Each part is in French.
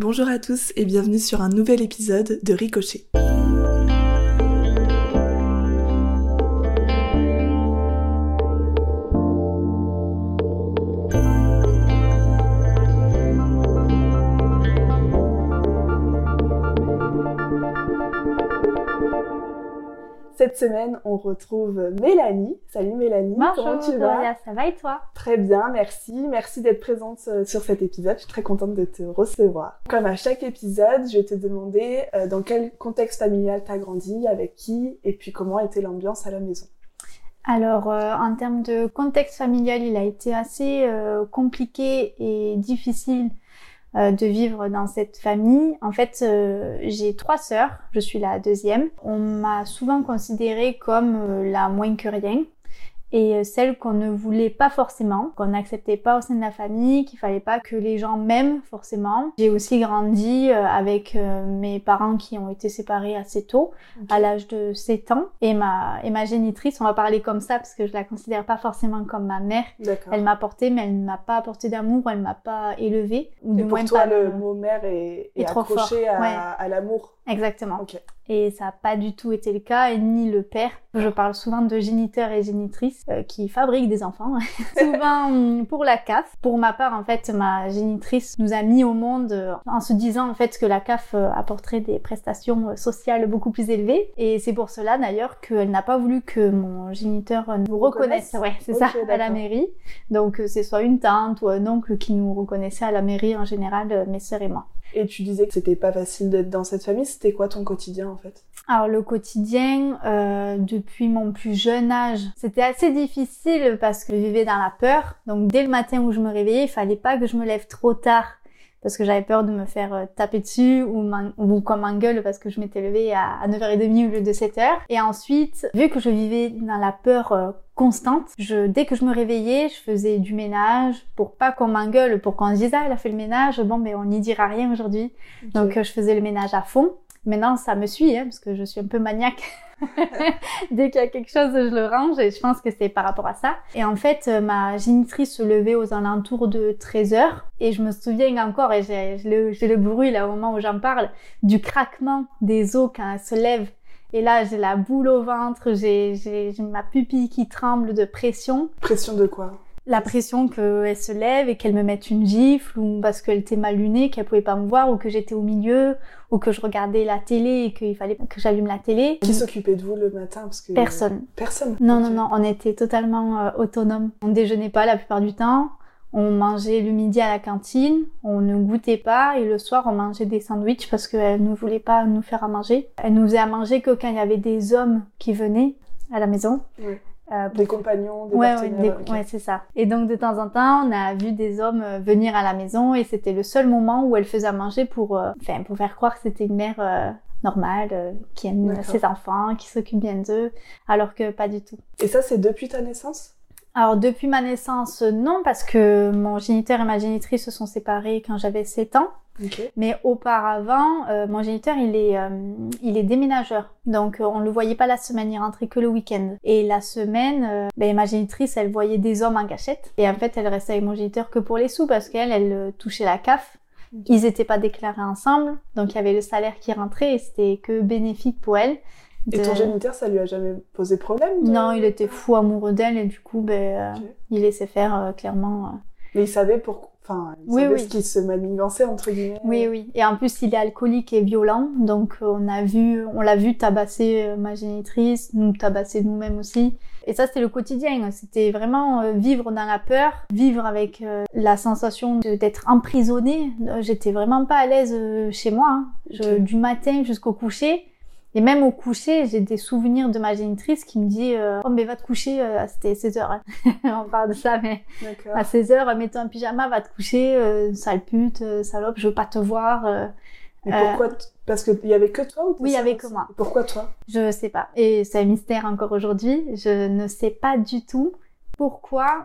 Bonjour à tous et bienvenue sur un nouvel épisode de Ricochet. Semaine, on retrouve Mélanie. Salut Mélanie, comment tu vas Ça va et toi? Très bien, merci. Merci d'être présente euh, sur cet épisode. Je suis très contente de te recevoir. Comme à chaque épisode, je vais te demander euh, dans quel contexte familial tu as grandi, avec qui, et puis comment était l'ambiance à la maison. Alors, euh, en termes de contexte familial, il a été assez compliqué et difficile euh, de vivre dans cette famille. En fait, euh, j'ai trois sœurs, je suis la deuxième. On m'a souvent considérée comme euh, la moins que rien et euh, celle qu'on ne voulait pas forcément, qu'on n'acceptait pas au sein de la famille, qu'il fallait pas que les gens m'aiment forcément. J'ai aussi grandi euh, avec euh, mes parents qui ont été séparés assez tôt, à l'âge de 7 ans, et ma et ma génitrice, on va parler comme ça parce que je la considère pas forcément comme ma mère. Elle m'a porté, mais elle ne m'a pas apporté d'amour, elle m'a pas élevée. Ou et pour toi, le mot mère est, est, accroché à, à l'amour? Exactement. Et ça n'a pas du tout été le cas, et ni le père. Je parle souvent de géniteurs et génitrices euh, qui fabriquent des enfants, souvent hum, pour la CAF. Pour ma part, en fait, ma génitrice nous a mis au monde euh, en se disant en fait que la CAF euh, apporterait des prestations sociales beaucoup plus élevées. Et c'est pour cela d'ailleurs qu'elle n'a pas voulu que mon géniteur nous reconnaisse. Ouais, c'est ça, à la mairie. Donc c'est soit une tante ou un oncle qui nous reconnaissait à la mairie en général, mes sœurs et moi. Et tu disais que c'était pas facile d'être dans cette famille. C'était quoi ton quotidien en fait? Alors le quotidien, euh, depuis mon plus jeune âge, c'était assez difficile parce que je vivais dans la peur. Donc dès le matin où je me réveillais, il fallait pas que je me lève trop tard parce que j'avais peur de me faire euh, taper dessus ou, ou qu'on m'engueule parce que je m'étais levée à, 9h30 au lieu de 7h. Et ensuite, vu que je vivais dans la peur euh, constante, je, dès que je me réveillais, je faisais du ménage pour pas qu'on m'engueule, pour qu'on se dise ah elle a fait le ménage, bon mais on n'y dira rien aujourd'hui. Donc euh, je faisais le ménage à fond. Maintenant ça me suit hein, parce que je suis un peu maniaque. Dès qu'il y a quelque chose, je le range et je pense que c'est par rapport à ça. Et en fait, euh, ma génitrice se levait aux alentours de 13 heures et je me souviens encore, et j'ai le, le bruit là au moment où j'en parle, du craquement des os quand elle se lève. Et là, j'ai la boule au ventre, j'ai ma pupille qui tremble de pression. Pression de quoi? La pression qu'elle se lève et qu'elle me mette une gifle ou parce qu'elle était mal lunée, qu'elle pouvait pas me voir ou que j'étais au milieu ou que je regardais la télé et qu'il fallait que j'allume la télé. Qui s'occupait de vous le matin? Parce que Personne. Personne. Non non non, on était totalement euh, autonome. On déjeunait pas la plupart du temps. On mangeait le midi à la cantine, on ne goûtait pas et le soir on mangeait des sandwichs parce qu'elle ne voulait pas nous faire à manger. Elle nous faisait à manger que quand il y avait des hommes qui venaient à la maison. Oui. Euh, des compagnons, des ouais, ouais, c'est ça. Et donc de temps en temps, on a vu des hommes euh, venir à la maison et c'était le seul moment où elle faisait à manger pour, euh, enfin, pour faire croire que c'était une mère euh, normale, qui aime ses enfants, qui s'occupe bien d'eux, alors que pas du tout. Et ça, c'est depuis ta naissance? Alors depuis ma naissance, non, parce que mon géniteur et ma génitrice se sont séparés quand j'avais 7 ans. Mais auparavant, euh, mon géniteur, il est, euh, il est déménageur. Donc, euh, on le voyait pas la semaine, il rentrait que le week-end. Et la semaine, ben, ma génitrice, elle voyait des hommes en cachette. Et en fait, elle restait avec mon géniteur que pour les sous parce qu'elle, elle touchait la CAF. Ils étaient pas déclarés ensemble. Donc, il y avait le salaire qui rentrait et c'était que bénéfique pour elle. Et ton géniteur, ça lui a jamais posé problème Non, il était fou amoureux d'elle et du coup, ben, euh, il laissait faire euh, clairement. Euh. Mais il savait pourquoi. Enfin, il oui, savait oui. ce qui se manigançait entre guillemets. Oui, oui. Et en plus, il est alcoolique et violent, donc on a vu, on l'a vu tabasser ma génitrice, nous tabasser nous-mêmes aussi. Et ça, c'était le quotidien. C'était vraiment vivre dans la peur, vivre avec la sensation d'être emprisonné. J'étais vraiment pas à l'aise chez moi. Hein. Je, Du matin jusqu'au coucher et même au coucher, j'ai des souvenirs de ma génitrice qui me dit euh, Oh, mais va te coucher, euh, c'était 16 heures. Hein. On parle de ça, mais à 16 heures, mets-toi un pyjama, va te coucher, euh, sale pute, salope, je veux pas te voir. Mais pourquoi Parce qu'il y avait que toi ou Oui, il y avait que moi. Pourquoi toi? Je sais pas. Et c'est un mystère encore aujourd'hui. Je ne sais pas du tout pourquoi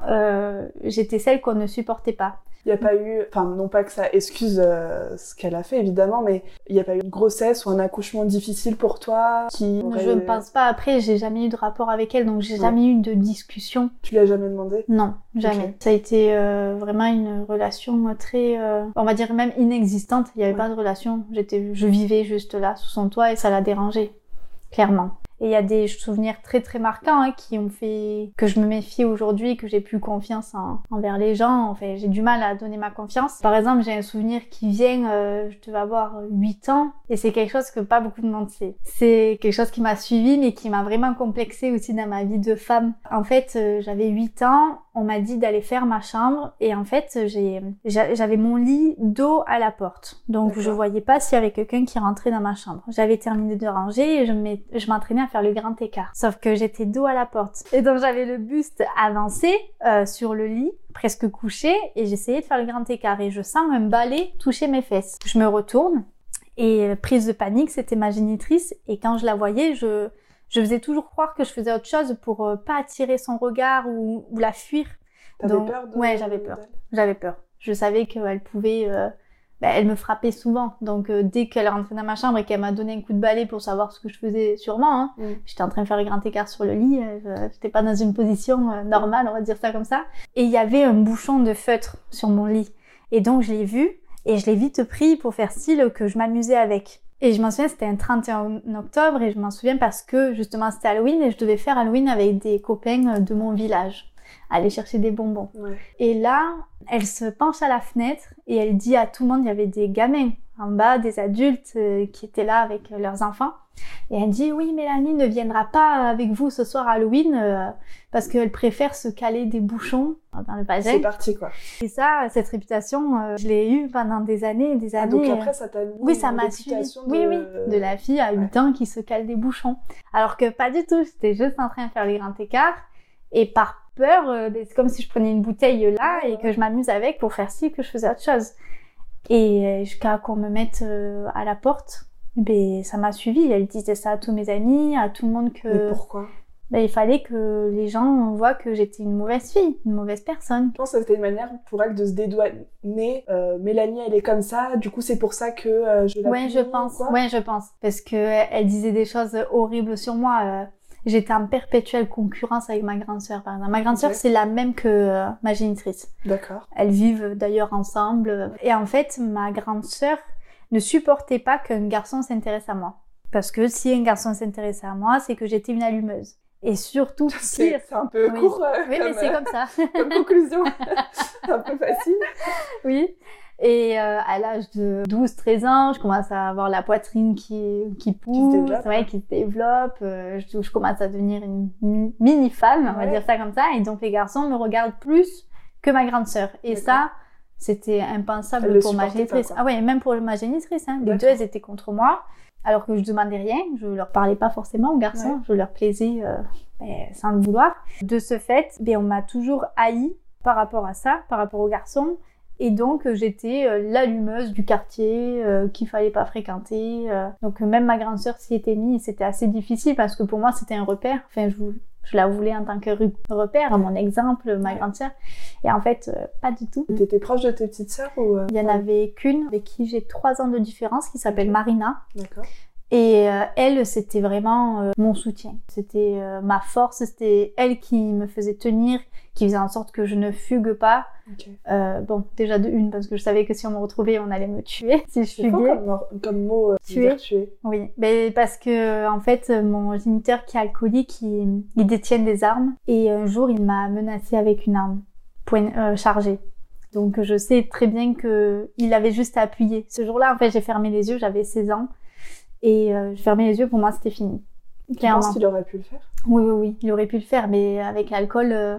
j'étais celle qu'on ne supportait pas. Il n'y a pas eu, enfin non pas que ça excuse euh, ce qu'elle a fait évidemment, mais il n'y a pas eu une grossesse ou un accouchement difficile pour toi qui Je ne pense pas. Après, j'ai jamais eu de rapport avec elle, donc j'ai jamais eu de discussion. Tu l'as jamais demandé? Non, jamais. Ça a été euh, vraiment une relation très, euh, on va dire même inexistante. Il n'y avait pas de relation. J'étais, je vivais juste là sous son toit et ça l'a dérangé, clairement. Et il y a des souvenirs très très marquants hein, qui ont fait que je me méfie aujourd'hui, que j'ai plus confiance envers les gens. Enfin, j'ai du mal à donner ma confiance. Par exemple, j'ai un souvenir qui vient, euh, je devais avoir 8 ans, et c'est quelque chose que pas beaucoup de monde sait. C'est quelque chose qui m'a suivi, mais qui m'a vraiment complexé aussi dans ma vie de femme. En fait, euh, j'avais 8 ans, on m'a dit d'aller faire ma chambre, et en fait, j'avais mon lit dos à la porte. Donc, je voyais pas s'il y avait quelqu'un qui rentrait dans ma chambre. J'avais terminé de ranger et je m'entraînais à faire le grand écart. Sauf que j'étais dos à la porte. Et donc j'avais le buste avancé euh, sur le lit, presque couché, et j'essayais de faire le grand écart. Et je sens un balai toucher mes fesses. Je me retourne, et euh, prise de panique, c'était ma génitrice. Et quand je la voyais, je, je faisais toujours croire que je faisais autre chose pour euh, pas attirer son regard ou, ou la fuir. T'avais peur de... Ouais, j'avais peur. J'avais peur. Je savais qu'elle pouvait bah, elle me frappait souvent. Donc euh, dès qu'elle rentrait dans ma chambre et qu'elle m'a donné un coup de balai pour savoir ce que je faisais sûrement, hein, mm. j'étais en train de faire un grand écart sur le lit, euh, j'étais pas dans une position euh, normale, on va dire ça comme ça. Et il y avait un bouchon de feutre sur mon lit. Et donc je l'ai vu et je l'ai vite pris pour faire style que je m'amusais avec. Et je m'en souviens, c'était un 31 octobre et je m'en souviens parce que justement c'était Halloween et je devais faire Halloween avec des copains de mon village aller chercher des bonbons. Et là, elle se penche à la fenêtre et elle dit à tout le monde, il y avait des gamins en bas, des adultes euh, qui étaient là avec leurs enfants. Et elle dit, oui, Mélanie ne viendra pas avec vous ce soir Halloween euh, parce qu'elle préfère se caler des bouchons dans le vagin. C'est parti, quoi. Et ça, cette réputation, euh, je l'ai eue pendant des années et des années. Ah, donc après, ça t'a mis Oui, ça m'a suivi. De... Oui, oui, de la fille à 8 ans qui se cale des bouchons. Alors que pas du tout, j'étais juste en train de faire les grands écarts. Et par peur, euh, c'est comme si je prenais une bouteille là et que je m'amuse avec pour faire ci, que je faisais autre chose. Et euh, jusqu'à qu'on me mette euh, à la porte, ben, ça m'a suivi. Elle disait ça à tous mes amis, à tout le monde que... Mais pourquoi? Ben, il fallait que les gens voient que j'étais une mauvaise fille, une mauvaise personne. Je pense que c'était une manière pour elle de se dédouaner. Mélanie, elle est comme ça, du coup c'est pour ça que je la Ouais, je pense. Ouais, je pense. Parce que elle disait des choses horribles sur moi j'étais en perpétuelle concurrence avec ma grande sœur, par exemple. Ma grande sœur, c'est la même que euh, ma génitrice. D'accord. Elles vivent d'ailleurs ensemble. Et en fait, ma grande sœur ne supportait pas qu'un garçon s'intéresse à moi. Parce que si un garçon s'intéressait à moi, c'est que j'étais une allumeuse. Et surtout C'est un peu court. Euh, oui, mais c'est comme ça. comme conclusion. un peu facile. Oui. Et euh, à l'âge de 12-13 ans, je commence à avoir la poitrine qui, qui pousse, qui se ouais, qui se développe. Euh, je, je, commence à devenir une mini-femme, on va dire ça comme ça. Et donc les garçons me regardent plus que ma grande sœur. Et ça, c'était impensable pour ma génitrice. Ah ouais, même pour ma génitrice. Hein. Les deux, elles étaient contre moi. Alors que je demandais rien, je leur parlais pas forcément aux garçons, je leur plaisais euh, ben, sans le vouloir. De ce fait, ben, on m'a toujours haï par rapport à ça, par rapport aux garçons. Et donc j'étais euh, l'allumeuse du quartier euh, qu'il fallait pas fréquenter. Euh. Donc même ma grande sœur s'y était mise. C'était assez difficile parce que pour moi c'était un repère. Enfin je, je, la voulais en tant que repère, mon exemple, ma grande sœur. Et en fait pas du tout. T'étais proche de tes petites sœurs ou Il y en avait qu'une avec qui j'ai trois ans de différence qui s'appelle Marina. D'accord. Et elle, c'était vraiment mon soutien. C'était ma force, c'était elle qui me faisait tenir, qui faisait en sorte que je ne fugue pas. Euh, bon, déjà de une, parce que je savais que si on me retrouvait, on allait me tuer si je fuguais. Comme, comme mot euh, tuer. tuer. Oui, mais parce que en fait, mon géniteur qui est alcoolique, il, il détient des armes et un jour, il m'a menacé avec une arme point, euh, chargée. Donc je sais très bien que il avait juste à appuyer. Ce jour-là, en fait, j'ai fermé les yeux, j'avais 16 ans et euh, je fermais les yeux. Pour moi, c'était fini. Tu penses qu'il aurait pu le faire? Oui, oui, oui, il aurait pu le faire, mais avec l'alcool, euh,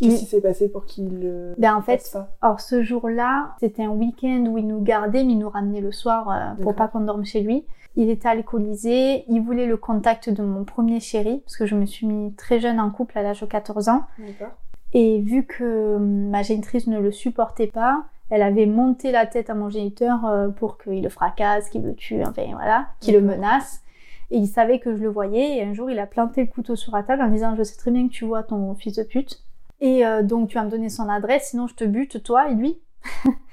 Qu'est-ce qui s'est passé pour qu'il le ben en fait, alors ce jour-là, c'était un week-end où il nous gardait, mais il nous ramenait le soir euh, pour pas qu'on dorme chez lui. Il était alcoolisé, il voulait le contact de mon premier chéri, parce que je me suis mis très jeune en couple à l'âge de 14 ans. Et vu que ma génitrice ne le supportait pas, elle avait monté la tête à mon géniteur euh, pour qu'il le fracasse, qu'il le tue, enfin voilà, qu'il le menace. Et il savait que je le voyais, et un jour il a planté le couteau sur la table en disant Je sais très bien que tu vois ton fils de pute. Et euh, donc tu vas me donner son adresse, sinon je te bute, toi et lui.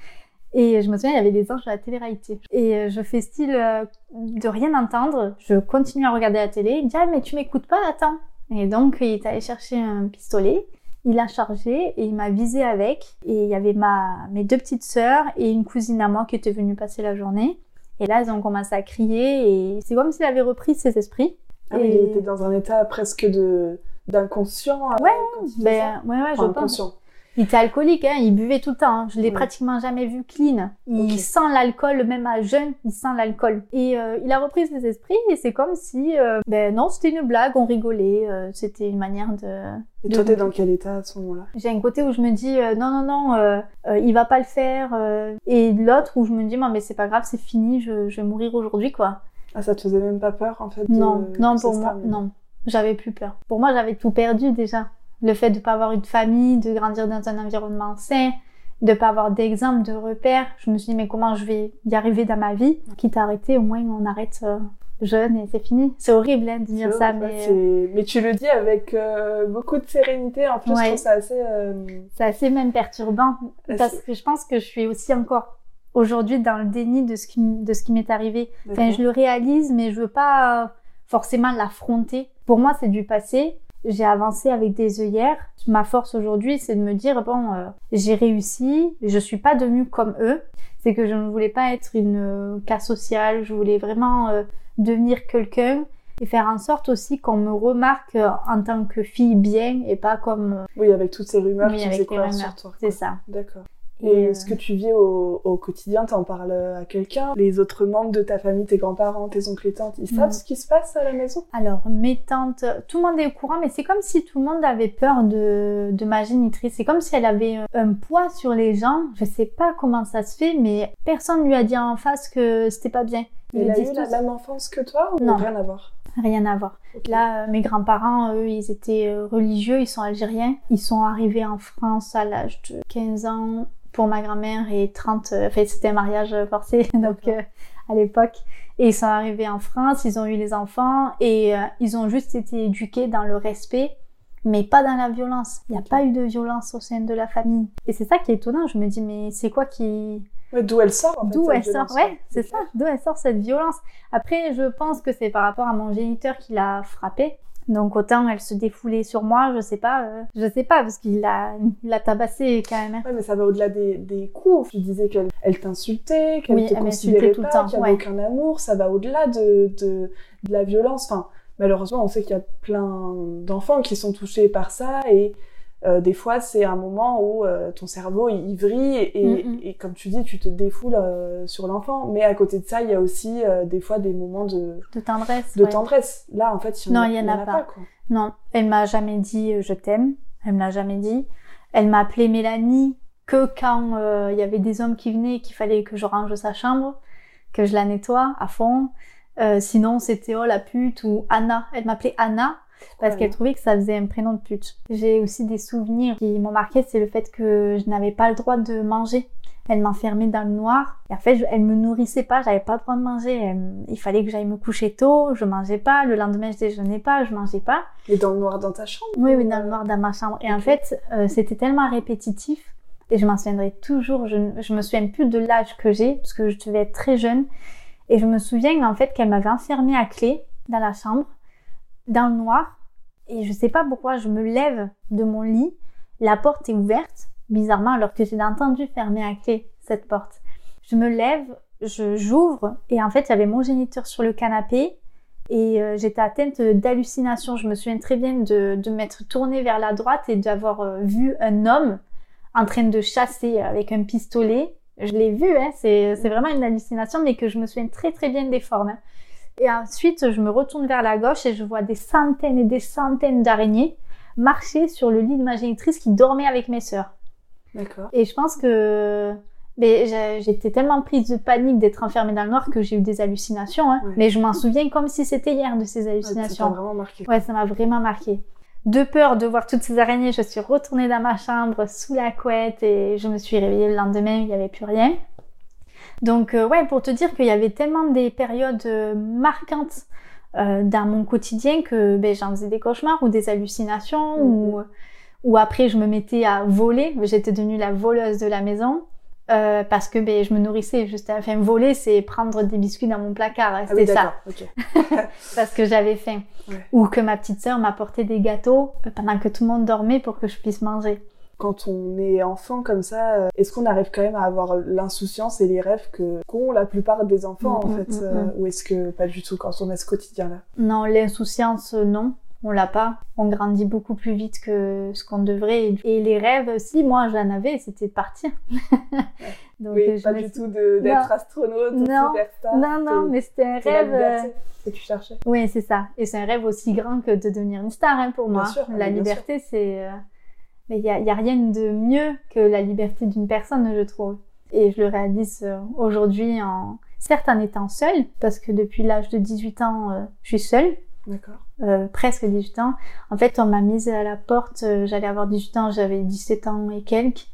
Et je me souviens, il y avait des anges à la télé-réalité. Et euh, je fais style euh, de rien entendre. Je continue à regarder la télé. Il me dit, ah, mais tu m'écoutes pas, attends. Et donc, il est allé chercher un pistolet. Il a chargé et il m'a visé avec. Et il y avait ma, mes deux petites sœurs et une cousine à moi qui était venue passer la journée. Et là, ils ont commencé à crier et c'est comme s'il avait repris ses esprits. Ah il était dans un état presque de d'inconscient. Ouais, ben, ouais, ouais, je pense. Il était alcoolique, hein, il buvait tout le temps. Hein. Je l'ai pratiquement jamais vu clean. Il sent l'alcool, même à jeune, il sent l'alcool. Et euh, il a repris ses esprits et c'est comme si, euh, ben non, c'était une blague, on rigolait, euh, c'était une manière de. Et toi, t'es dans quel état à ce moment-là? J'ai un côté où je me dis non, non, non, il va pas le faire, et l'autre où je me dis non, mais c'est pas grave, c'est fini, je, je vais mourir aujourd'hui, quoi. Ah, ça te faisait même pas peur, en fait Non, non, pour moi, non. J'avais plus peur. Pour moi, j'avais tout perdu déjà le fait de pas avoir une famille, de grandir dans un environnement sain, de pas avoir d'exemple, de repères. Je me suis dit, mais comment je vais y arriver dans ma vie? Quitte à arrêter, au moins on arrête euh, jeune et c'est fini. C'est horrible hein, de dire ça, mais... Euh, mais tu le dis avec euh, beaucoup de sérénité. En plus, je trouve ça assez... C'est assez même perturbant, parce que je pense que je suis aussi encore aujourd'hui dans le déni de ce qui, de ce qui m'est arrivé. Enfin, je le réalise, mais je veux pas forcément l'affronter. Pour moi, c'est du passé j'ai avancé avec des œillères. Ma force aujourd'hui, c'est de me dire bon, euh, j'ai réussi, je suis pas devenue comme eux. C'est que je ne voulais pas être une euh, cas sociale, je voulais vraiment euh, devenir quelqu'un et faire en sorte aussi qu'on me remarque en tant que fille bien et pas comme oui avec toutes ces rumeurs qui faisaient sur toi. C'est ça. D'accord. Et euh, ce que tu vis au, au quotidien, t'en parles à quelqu'un Les autres membres de ta famille, tes grands-parents, tes oncles et tantes, ils savent mm. ce qui se passe à la maison? Alors, mes tantes, tout le monde est au courant, mais c'est comme si tout le monde avait peur de, de ma génitrice. C'est comme si elle avait un poids sur les gens. Je sais pas comment ça se fait, mais personne lui a dit en face que c'était pas bien. Elle a eu la même enfance que toi ou non. rien à voir? Rien à voir. Là, euh, mes grands-parents, eux, ils étaient euh, religieux, ils sont algériens. Ils sont arrivés en France à l'âge de 15 ans pour ma grand-mère et 30, euh, enfin c'était un mariage forcé donc euh, à l'époque. Et ils sont arrivés en France, ils ont eu les enfants et euh, ils ont juste été éduqués dans le respect, mais pas dans la violence. Il n'y a pas eu de violence au sein de la famille. Et c'est ça qui est étonnant. Je me dis mais c'est quoi qui D'où elle sort en fait, D'où elle sort, ouais, c'est ça. D'où elle sort cette violence? Après, je pense que c'est par rapport à mon géniteur qui l'a frappé. Donc autant elle se défoulait sur moi, je sais pas, euh, je sais pas parce qu'il l'a, l'a tabassé quand même. Hein. Ouais, mais ça va au-delà des, des coups. Tu disais qu'elle elle t'insultait, qu'elle te considérait tout pas, qu'il n'y avait aucun amour. Ça va au-delà de, de, de la violence. Enfin, malheureusement, on sait qu'il y a plein d'enfants qui sont touchés par ça et euh, des fois, c'est un moment où euh, ton cerveau il vrille et, mm, mm. et, comme tu dis, tu te défoules euh, sur l'enfant. Mais à côté de ça, il y a aussi des fois des moments de, de tendresse. De tendresse. Là, en fait, il y en, non, il y en, a, pas. quoi. Non, elle m'a jamais dit je t'aime. Elle me l'a jamais dit. Elle m'a appelée Mélanie que quand il y avait des hommes qui venaient et qu'il fallait que je range sa chambre, que je la nettoie à fond. sinon, c'était oh la pute ou Anna. Elle m'appelait Anna parce qu'elle trouvait que ça faisait un prénom de pute. J'ai aussi des souvenirs qui m'ont marqué, c'est le fait que je n'avais pas le droit de manger. Elle m'enfermait dans le noir. Et en fait, elle me nourrissait pas, j'avais pas le droit de manger. il fallait que j'aille me coucher tôt, je mangeais pas. Le lendemain, je déjeunais pas, je mangeais pas. Et dans le noir dans ta chambre? Oui, oui, dans le noir dans ma chambre. Et en fait, euh, c'était tellement répétitif. Et je m'en souviendrai toujours. Je, je me souviens plus de l'âge que j'ai, parce que je devais être très jeune. Et je me souviens en fait qu'elle m'avait enfermée à clé dans la chambre dans le noir et je sais pas pourquoi je me lève de mon lit, la porte est ouverte, bizarrement alors que j'ai entendu fermer à clé cette porte. Je me lève, je j'ouvre et en fait il y avait mon géniteur sur le canapé et euh, j'étais atteinte d'hallucination. Je me souviens très bien de, de m'être tournée vers la droite et d'avoir euh, vu un homme en train de chasser avec un pistolet. Je l'ai vu, hein, c'est vraiment une hallucination, mais que je me souviens très très bien des formes. Hein. Et ensuite, je me retourne vers la gauche et je vois des centaines et des centaines d'araignées marcher sur le lit de ma génitrice qui dormait avec mes sœurs. D'accord. Et je pense que mais j'étais tellement prise de panique d'être enfermée dans le noir que j'ai eu des hallucinations. Hein. Mais je m'en souviens comme si c'était hier de ces hallucinations. ça m'a vraiment marqué. Ouais, ça m'a vraiment marqué. De peur de voir toutes ces araignées, je suis retournée dans ma chambre sous la couette et je me suis réveillée le lendemain, il n'y avait plus rien. Donc euh, ouais, pour te dire qu'il y avait tellement des périodes euh, marquantes euh, dans mon quotidien que ben, j'en faisais des cauchemars ou des hallucinations ou, mhm. ou après je me mettais à voler. J'étais devenue la voleuse de la maison. Euh, parce que ben, je me nourrissais juste enfin voler c'est prendre des biscuits dans mon placard hein, Ah oui, c'était ça parce que j'avais faim Ouais. ou que ma petite sœur m'apportait des gâteaux euh, pendant que tout le monde dormait pour que je puisse manger Quand on est enfant comme ça, euh, est-ce qu'on arrive quand même à avoir l'insouciance et les rêves que qu'ont la plupart des enfants en Mm, fait mm, euh, mm. Ou est-ce que pas du tout quand on a ce quotidien-là? Non l'insouciance euh, non on l'a pas on grandit beaucoup plus vite que ce qu'on devrait et les rêves aussi moi j'en avais c'était de partir donc Oui, je pas du tout d'être astronaute, Non. superstar. non non mais c'était un rêve que tu cherchais. Oui, c'est ça. Et c'est un rêve aussi grand que de devenir une star hein, pour Bien moi. sûr, la liberté, c'est... Mais il n'y a, y a rien de mieux que la liberté d'une personne, je trouve. Et je le réalise euh, aujourd'hui en... Certes en étant seule, parce que depuis l'âge de 18 ans, euh, je suis seule, D'accord. euh, presque 18 ans. En fait, on m'a mise à la porte, euh, j'allais avoir 18 ans, j'avais 17 ans et quelques,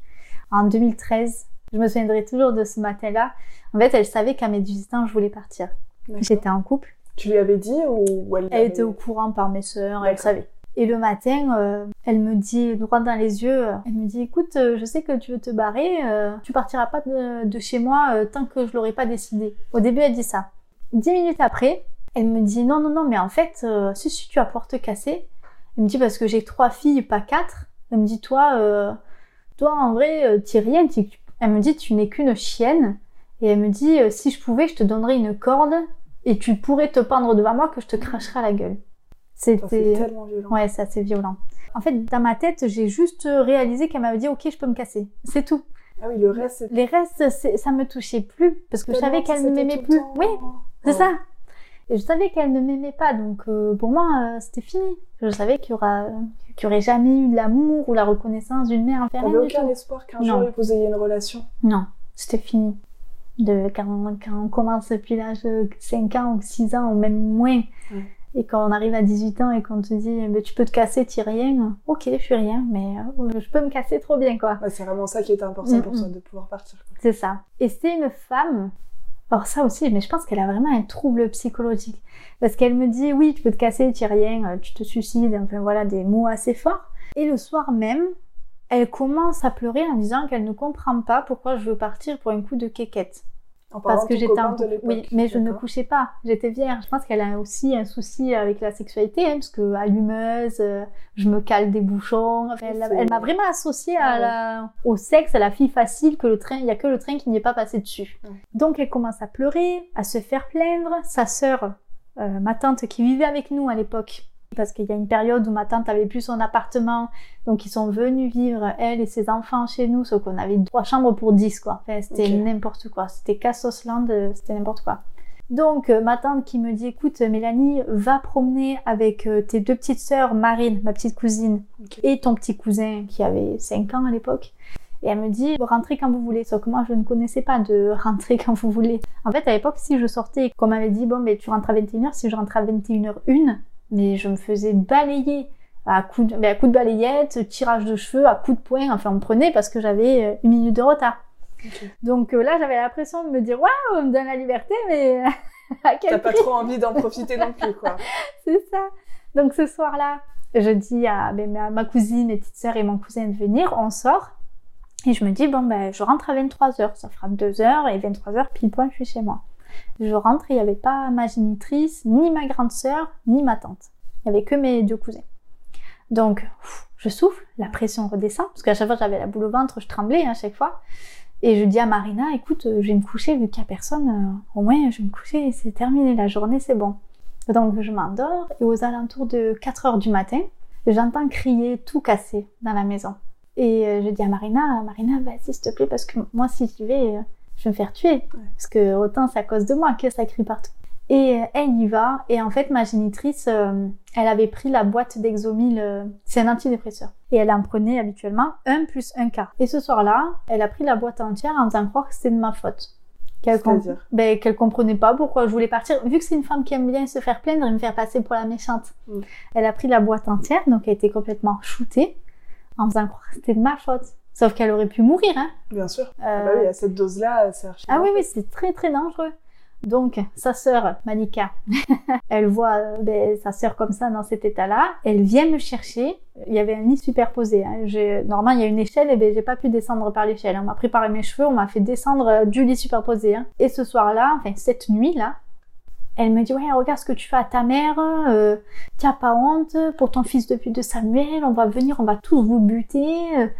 en 2013. Je me souviendrai toujours de ce matin-là. En fait, elle savait qu'à mes 18 ans, je voulais partir. J'étais en couple. Tu lui avais dit ou, elle, Elle était au courant par mes sœurs, elle savait. Et le matin, euh, elle me dit droit dans les yeux, euh, elle me dit écoute, euh, je sais que tu veux te barrer, tu partiras pas de, chez moi tant que je l'aurais pas décidé. Au début, elle dit ça. Dix minutes après, elle me dit non non non, mais en fait, si si tu as porte cassée, elle me dit parce que j'ai trois filles, pas quatre. Elle me dit toi, toi en vrai, t'es rien. Elle me dit tu n'es qu'une chienne. Et elle me dit si je pouvais, je te donnerais une corde et tu pourrais te pendre devant moi que je te cracherais à la gueule. C'était tellement violent. ouais, c'est assez violent. En fait, dans ma tête, j'ai juste réalisé qu'elle m'avait dit OK, je peux me casser. C'est tout. Ah oui, le reste, Les restes, ça me touchait plus parce que je savais qu'elle ne m'aimait plus. temps. Oui, c'est Ouais. ça. Et je savais qu'elle ne m'aimait pas, donc euh, pour moi, euh, c'était fini. Je savais qu'il y aura, qu'il y aurait jamais eu de l'amour ou la reconnaissance d'une mère envers T'avais aucun espoir qu'un jour vous ayez une relation Non, c'était fini. De, quand, quand on commence depuis l'âge de 5 ans ou 6 ans ou même moins, Ouais. Et quand on arrive à 18 ans et qu'on te dit ben, tu peux te casser, t'es rien, ok, je suis rien, mais euh, je peux me casser trop bien quoi. Ouais, C'est vraiment ça qui était important Mm, pour mm. toi, de pouvoir partir. C'est ça. Et c'est une femme, alors ça aussi, mais je pense qu'elle a vraiment un trouble psychologique. Parce qu'elle me dit oui, tu peux te casser, t'es rien, euh, tu te suicides, enfin voilà, des mots assez forts. Et le soir même, elle commence à pleurer en disant qu'elle ne comprend pas pourquoi je veux partir pour un coup de quéquette. En Parce que j'étais. Oui, mais je ne couchais pas. J'étais vierge. Je pense qu'elle a aussi un souci avec la sexualité, hein, parce que allumeuse, euh, je me cale des bouchons. Enfin, elle m'a vraiment associée à Ah ouais. la, au sexe, à la fille facile, que le train, il y a que le train qui n'y est pas passé dessus. Ouais. Donc elle commence à pleurer, à se faire plaindre. Sa sœur, euh, ma tante qui vivait avec nous à l'époque, parce qu'il y a une période où ma tante avait plus son appartement, donc ils sont venus vivre, elle et ses enfants, chez nous, sauf qu'on avait trois chambres pour dix, quoi. Enfin, c'était n'importe quoi. C'était Cassosland, euh, c'était n'importe quoi. Donc, euh, ma tante qui me dit, écoute, Mélanie, va promener avec euh, tes deux petites sœurs, Marine, ma petite cousine, et ton petit cousin qui avait 5 ans à l'époque. Et elle me dit, rentrez quand vous voulez. Sauf que moi, je ne connaissais pas de rentrer quand vous voulez. En fait, à l'époque, si je sortais, comme m'avait dit, bon, mais tu rentres à 21h, si je rentre à 21h01, mais je me faisais balayer à coups de, mais à coups de balayette, tirage de cheveux, à coups de poing. Enfin, on me prenait parce que j'avais euh, une minute de retard. Donc euh, là, j'avais l'impression de me dire, waouh, on me donne la liberté, mais à quel T'as pas trop envie d'en profiter non plus, quoi. c'est ça. Donc ce soir-là, je dis à, ben, à ma cousine, mes petites sœurs et mon cousin de venir, on sort. Et je me dis, bon, ben, je rentre à 23h. Ça fera 2h et 23h, pile poil, je suis chez moi. Je rentre et il n'y avait pas ma génitrice, ni ma grande sœur, ni ma tante. Il n'y avait que mes deux cousins. Donc, je souffle, la pression redescend, parce qu'à chaque fois j'avais la boule au ventre, je tremblais hein, à chaque fois. Et je dis à Marina, écoute, euh, je vais me coucher, vu qu'il n'y a personne, euh, au moins je vais me coucher c'est terminé, la journée c'est bon. Donc je m'endors et aux alentours de 4 heures du matin, j'entends crier tout cassé dans la maison. Et euh, je dis à Marina, Marina, vas-y s'il te plaît, parce que moi si j'y vais, je vais me faire tuer. Parce que autant c'est à cause de moi que ça crie partout. Et euh, elle y va, et en fait ma génitrice, euh, elle avait pris la boîte d'Exomil, euh, c'est un antidépresseur. Et elle en prenait habituellement un plus un quart. Et ce soir-là, elle a pris la boîte entière en faisant croire que c'était de ma faute. Qu'elle ben, qu'elle comprenait pas pourquoi je voulais partir. Vu que c'est une femme qui aime bien se faire plaindre et me faire passer pour la méchante. Mm. Elle a pris la boîte entière, donc elle était complètement shootée, en faisant croire que c'était de ma faute. Sauf qu'elle aurait pu mourir, hein. Bien sûr. Euh, Ah bah oui, à cette dose-là, c'est archi ah oui, dangereux. oui, c'est très très dangereux. Donc, sa sœur, Malika, elle voit euh, ben, sa sœur comme ça dans cet état-là. Elle vient me chercher. Il y avait un lit superposé. Hein. Normalement, il y a une échelle et ben, j'ai pas pu descendre par l'échelle. On m'a préparé mes cheveux, on m'a fait descendre euh, du lit superposé. Hein. Et ce soir-là, enfin cette nuit-là, elle me dit ouais regarde ce que tu fais à ta mère, euh, t'as pas honte pour ton fils depuis de Samuel, on va venir, on va tous vous buter.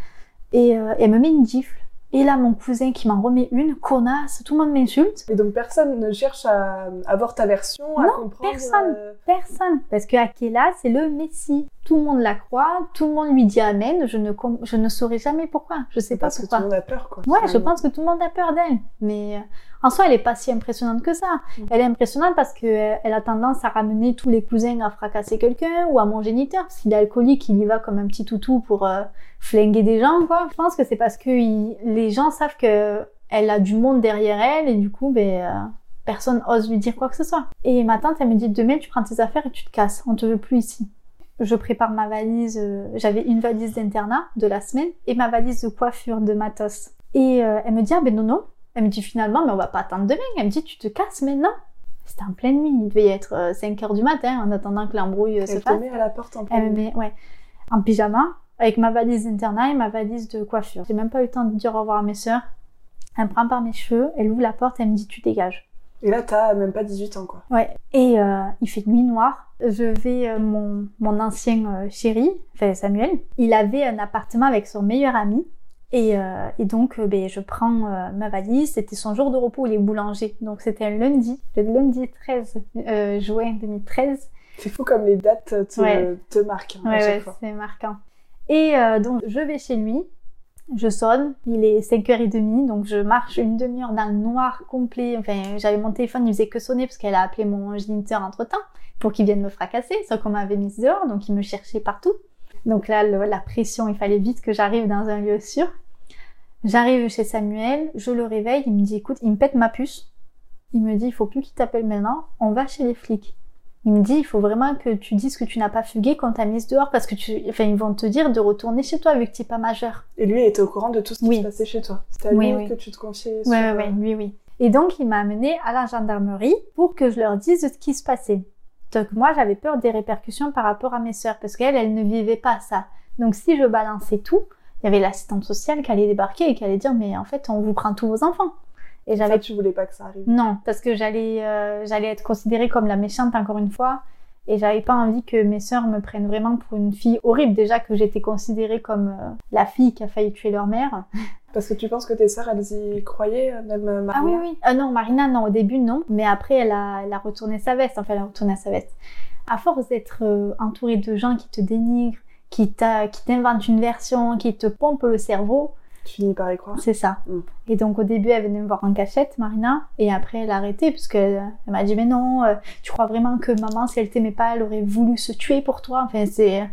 Et, et elle me met une gifle. Et là, mon cousin qui m'en remet une, connasse, tout le monde m'insulte. Et donc personne ne cherche à avoir ta version, à non, comprendre. personne, euh, personne. Parce que Akela, c'est le Messie. Tout le monde la croit, tout le monde lui dit Amen. Je ne, je ne saurais jamais pourquoi. Je sais pas Parce que tout pourquoi. le monde a peur, quoi. Ouais, je pense que tout le monde a peur d'elle. Mais euh, en soi, elle est pas si impressionnante que ça. Mm. Elle est impressionnante parce que euh, elle a tendance à ramener tous les cousins à fracasser quelqu'un ou à mon géniteur. Parce qu'il est alcoolique, il y va comme un petit toutou pour euh, flinguer des gens, quoi. Je pense que c'est parce que il- les gens savent que elle a du monde derrière elle et du coup, ben, euh, personne ose lui dire quoi que ce soit. Et ma tante, elle me dit demain, tu prends tes affaires et tu te casses. On te veut plus ici. Je prépare ma valise. euh, J'avais une valise d'internat de la semaine et ma valise de coiffure de matos. Et euh, elle me dit, ah ben non, non. Elle me dit finalement, mais on va pas attendre demain. Elle me dit, tu te casses maintenant. C'était en pleine nuit. Il devait y être euh, 5 heures du matin en attendant que l'embrouille euh, se Elle fasse. met à la porte en Elle me met, ouais, en pyjama, avec ma valise d'internat et ma valise de coiffure. J'ai même pas eu le temps de dire au revoir à mes sœurs. Elle me prend par mes cheveux, elle ouvre la porte, elle me dit, tu dégages. Et là, t'as même pas 18 ans, quoi. Ouais. Et euh, il fait nuit noire. Je vais euh, mon, mon ancien euh, chéri, enfin Samuel, il avait un appartement avec son meilleur ami. Et, euh, et donc, euh, ben, je prends euh, ma valise. C'était son jour de repos, il est boulanger. Donc, c'était un lundi, le lundi 13 euh, juin 2013. C'est fou comme les dates te, Ouais. te marquent hein, à Ouais, c'est marquant. Et donc, je vais chez lui, je sonne, il est 5h30, donc je marche une demi-heure dans le noir complet. Enfin, j'avais mon téléphone, il faisait que sonner parce qu'elle a appelé mon géniteur entre-temps pour qu'il vienne me fracasser, sauf qu'on m'avait mise dehors, donc il me cherchait partout. Donc là, le- la pression, il fallait vite que j'arrive dans un lieu sûr. J'arrive chez Samuel, je le réveille, il me dit, écoute, il me pète ma puce. Il me dit, il faut plus qu'il t'appelle maintenant, on va chez les flics. Il me dit, il faut vraiment que tu dises que tu n'as pas fugué quand t'as mise dehors parce que tu, enfin, ils vont te dire de retourner chez toi vu que t'es pas majeur. Et lui était au courant de tout ce qui Oui. se passait chez toi. C'était à Oui, lui oui. que tu te confiais sur, euh, ouais, oui, oui. Et donc, il m'a amené à la gendarmerie pour que je leur dise ce qui se passait. Donc, moi, j'avais peur des répercussions par rapport à mes sœurs parce qu'elles, elles ne vivaient pas ça. Donc, si je balançais tout, il y avait l'assistante sociale qui allait débarquer et qui allait dire, mais en fait, on vous prend tous vos enfants. Et Ça, j'avais tu voulais pas que ça arrive. Non, parce que j'allais euh, j'allais être considérée comme la méchante encore une fois et j'avais pas envie que mes sœurs me prennent vraiment pour une fille horrible déjà que j'étais considérée comme euh, la fille qui a failli tuer leur mère. Parce que tu penses que tes sœurs, elles y croyaient, euh, même euh, Ah oui oui. Ah non, Marina non, au début non, mais après elle a elle a retourné sa veste, enfin elle a retourné sa veste. À force d'être euh, entourée de gens qui te dénigrent, qui t'a qui t'inventent une version, qui te pompent le cerveau, Tu finis par y croire. C'est ça. Mm. Et donc au début, elle venait me voir en cachette, Marina, et après elle a arrêté puisque elle m'a dit mais non, euh, tu crois vraiment que maman, si elle t'aimait pas, elle aurait voulu se tuer pour toi? Enfin c'est,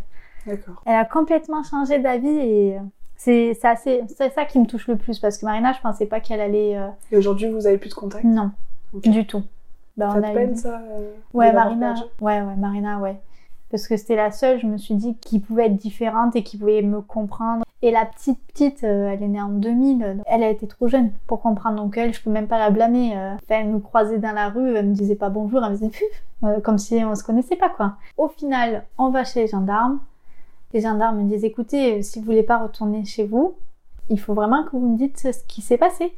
D'accord. elle a complètement changé d'avis et c'est c'est ça qui me touche le plus parce que Marina, je pensais pas qu'elle allait, euh, Et aujourd'hui, vous avez plus de contact? Non, du tout. Ben, Ça on te a eu- peine, ça euh, Ouais, Marina. Ouais, ouais, Marina, ouais. Parce que c'était la seule, je me suis dit, qui pouvait être différente et qui pouvait me comprendre. Et la petite, petite, euh, elle est née en 2000, euh, elle a été trop jeune pour comprendre. Donc elle, je peux même pas la blâmer. elle nous croisait dans la rue, elle me disait pas bonjour, elle me disait puf, comme si on se connaissait pas, quoi. Au final, on va chez les gendarmes. Les gendarmes me disent, écoutez, euh, si vous voulez pas retourner chez vous, il faut vraiment que vous me dites ce qui s'est passé.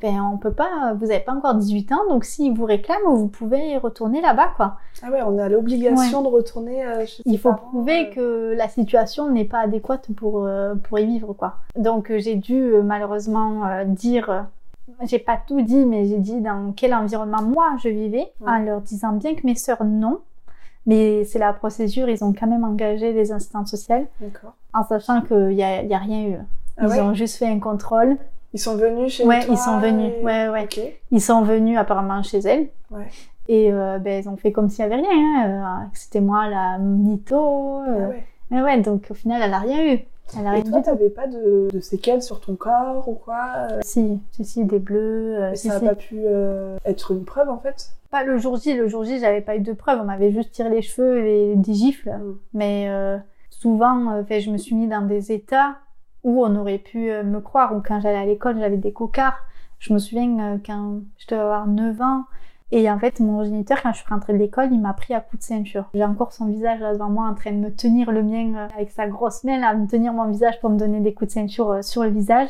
Ben, on peut pas, vous avez pas encore 18 ans, donc s'ils vous réclament, vous pouvez retourner là-bas, quoi. Ah ouais, on a l'obligation de retourner euh, chez Il faut parents, prouver euh, que la situation n'est pas adéquate pour, euh, pour y vivre, quoi. Donc euh, j'ai dû euh, malheureusement euh, dire, euh, j'ai pas tout dit, mais j'ai dit dans quel environnement moi je vivais, Ouais. en leur disant bien que mes sœurs non, mais c'est la procédure, ils ont quand même engagé les instances sociales, D'accord. en sachant qu'il y a, y a rien eu. Ah Ils ouais ont juste fait un contrôle. Ils sont venus chez Ouais, toi ils sont venus. et- Ouais, ouais. Ils sont venus apparemment chez elle. Ouais. Et euh, ben, ils ont fait comme s'il n'y avait rien. Hein. euh, C'était moi la mytho. Ah euh. ouais. Mais ouais, donc au final, elle a rien eu. Elle Et toi, t'avais pas de, de séquelles sur ton corps ou quoi euh, Si, si, si, des bleus. euh, si, Ça n'a si. pas pu euh, être une preuve en fait? Pas le jour J. Le jour J, j'avais pas eu de preuves. On m'avait juste tiré les cheveux et des gifles. Mm. Mais euh, souvent, fait, je me suis mis dans des états où on aurait pu me croire. Ou quand j'allais à l'école, j'avais des cocards. Je me souviens quand je devais avoir 9 ans, Et en fait, mon géniteur, quand je suis rentrée de l'école, il m'a pris à coup de ceinture. J'ai encore son visage là devant moi en train de me tenir le mien euh, avec sa grosse main, là, à me tenir mon visage pour me donner des coups de ceinture euh, sur le visage.